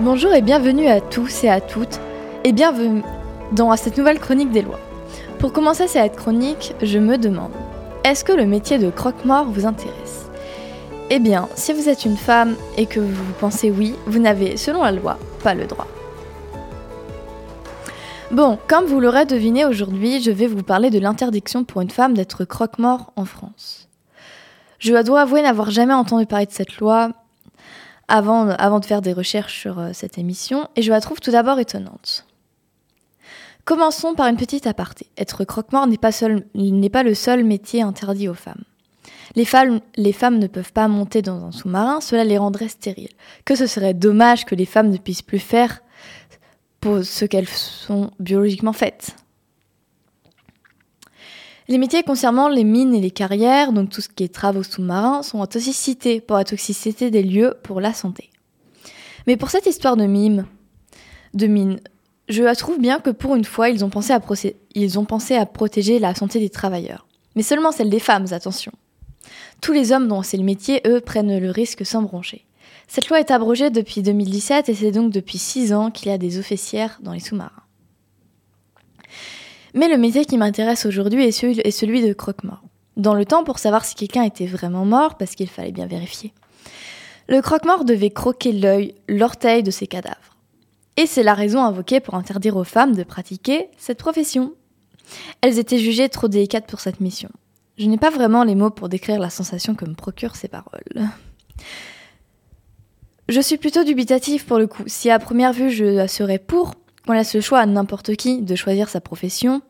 Bonjour et bienvenue à tous et à toutes, et bienvenue dans cette nouvelle chronique des lois. Pour commencer cette chronique, je me demande, est-ce que le métier de croque-mort vous intéresse? Eh bien, si vous êtes une femme et que vous pensez oui, vous n'avez, selon la loi, pas le droit. Bon, comme vous l'aurez deviné aujourd'hui, je vais vous parler de l'interdiction pour une femme d'être croque-mort en France. Je dois avouer n'avoir jamais entendu parler de cette loi avant, de faire des recherches sur euh, cette émission, et je la trouve tout d'abord étonnante. Commençons par une petite aparté. Être croque-mort n'est pas, pas le seul métier interdit aux femmes. Les femmes, les femmes ne peuvent pas monter dans un sous-marin, cela les rendrait stériles. Que ce serait dommage que les femmes ne puissent plus faire pour ce qu'elles sont biologiquement faites. Les métiers concernant les mines et les carrières, donc tout ce qui est travaux sous-marins, sont aussi cités pour la toxicité des lieux pour la santé. Mais pour cette histoire de mime, de mine, je trouve bien que pour une fois, ils ont, pensé à protéger la santé des travailleurs. Mais seulement celle des femmes, attention. Tous les hommes dont c'est le métier, eux, prennent le risque sans broncher. Cette loi est abrogée depuis 2017 et c'est donc depuis 6 ans qu'il y a des officières dans les sous-marins. Mais le métier qui m'intéresse aujourd'hui est celui, de croque-mort. Dans le temps, pour savoir si quelqu'un était vraiment mort, parce qu'il fallait bien vérifier, le croque-mort devait croquer l'œil, l'orteil de ses cadavres. Et c'est la raison invoquée pour interdire aux femmes de pratiquer cette profession. Elles étaient jugées trop délicates pour cette mission. Je n'ai pas vraiment les mots pour décrire la sensation que me procurent ces paroles. Je suis plutôt dubitative pour le coup. Si à première vue je serais pour, on laisse le choix à n'importe qui de choisir sa profession,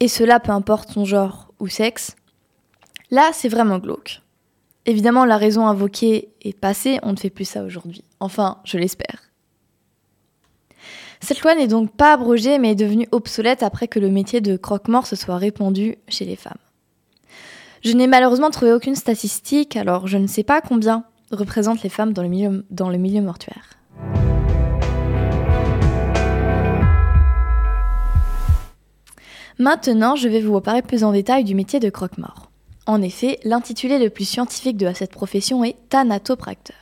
et cela peu importe son genre ou sexe, là c'est vraiment glauque. Évidemment, la raison invoquée est passée, on ne fait plus ça aujourd'hui. Enfin, je l'espère. Cette loi n'est donc pas abrogée, mais est devenue obsolète après que le métier de croque-mort se soit répandu chez les femmes. Je n'ai malheureusement trouvé aucune statistique, alors je ne sais pas combien représentent les femmes dans le milieu, dans le milieu mortuaire. Maintenant, je vais vous reparler plus en détail du métier de croque-mort. En effet, l'intitulé le plus scientifique de cette profession est thanatopracteur.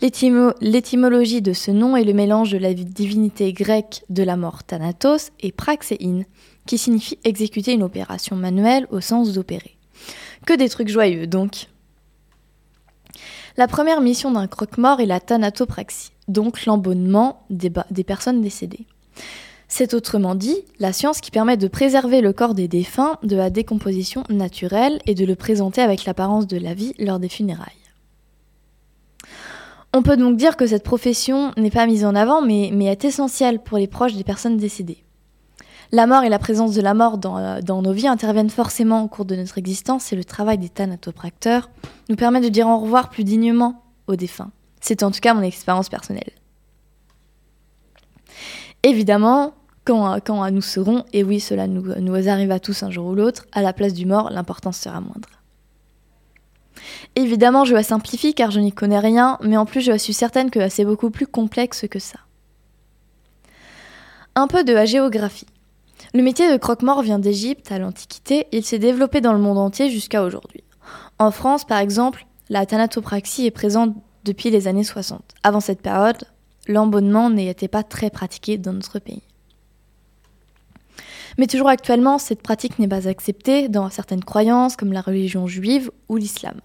L'étymologie de ce nom est le mélange de la divinité grecque de la mort thanatos et praxéine, qui signifie exécuter une opération manuelle au sens d'opérer. Que des trucs joyeux donc. La première mission d'un croque-mort est la thanatopraxie, donc l'embonnement des personnes décédées. C'est autrement dit la science qui permet de préserver le corps des défunts de la décomposition naturelle et de le présenter avec l'apparence de la vie lors des funérailles. On peut donc dire que cette profession n'est pas mise en avant, mais, est essentielle pour les proches des personnes décédées. La mort et la présence de la mort dans, dans, nos vies interviennent forcément au cours de notre existence et le travail des thanatopracteurs nous permet de dire au revoir plus dignement aux défunts. C'est en tout cas mon expérience personnelle. Évidemment, quand, nous serons, et oui, cela nous, nous arrive à tous un jour ou l'autre, à la place du mort, l'importance sera moindre. Évidemment, je la simplifie car je n'y connais rien, mais en plus je suis certaine que c'est beaucoup plus complexe que ça. Un peu de la géographie. Le métier de croque-mort vient d'Égypte à l'Antiquité, il s'est développé dans le monde entier jusqu'à aujourd'hui. En France, par exemple, la thanatopraxie est présente depuis les années 60. Avant cette période, l'embonnement n'était pas très pratiqué dans notre pays. Mais toujours actuellement, cette pratique n'est pas acceptée dans certaines croyances comme la religion juive ou l'islam.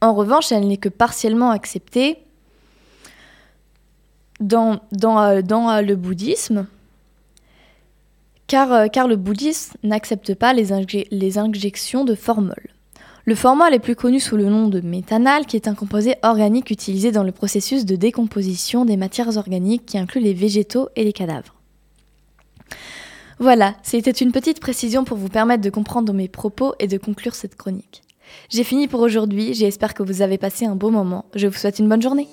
En revanche, elle n'est que partiellement acceptée dans, euh, euh, le bouddhisme, car, euh, car le bouddhisme n'accepte pas les, les, injections de formol. Le formol est plus connu sous le nom de méthanal, qui est un composé organique utilisé dans le processus de décomposition des matières organiques qui inclut les végétaux et les cadavres. Voilà, c'était une petite précision pour vous permettre de comprendre mes propos et de conclure cette chronique. J'ai fini pour aujourd'hui, j'espère que vous avez passé un beau moment. Je vous souhaite une bonne journée.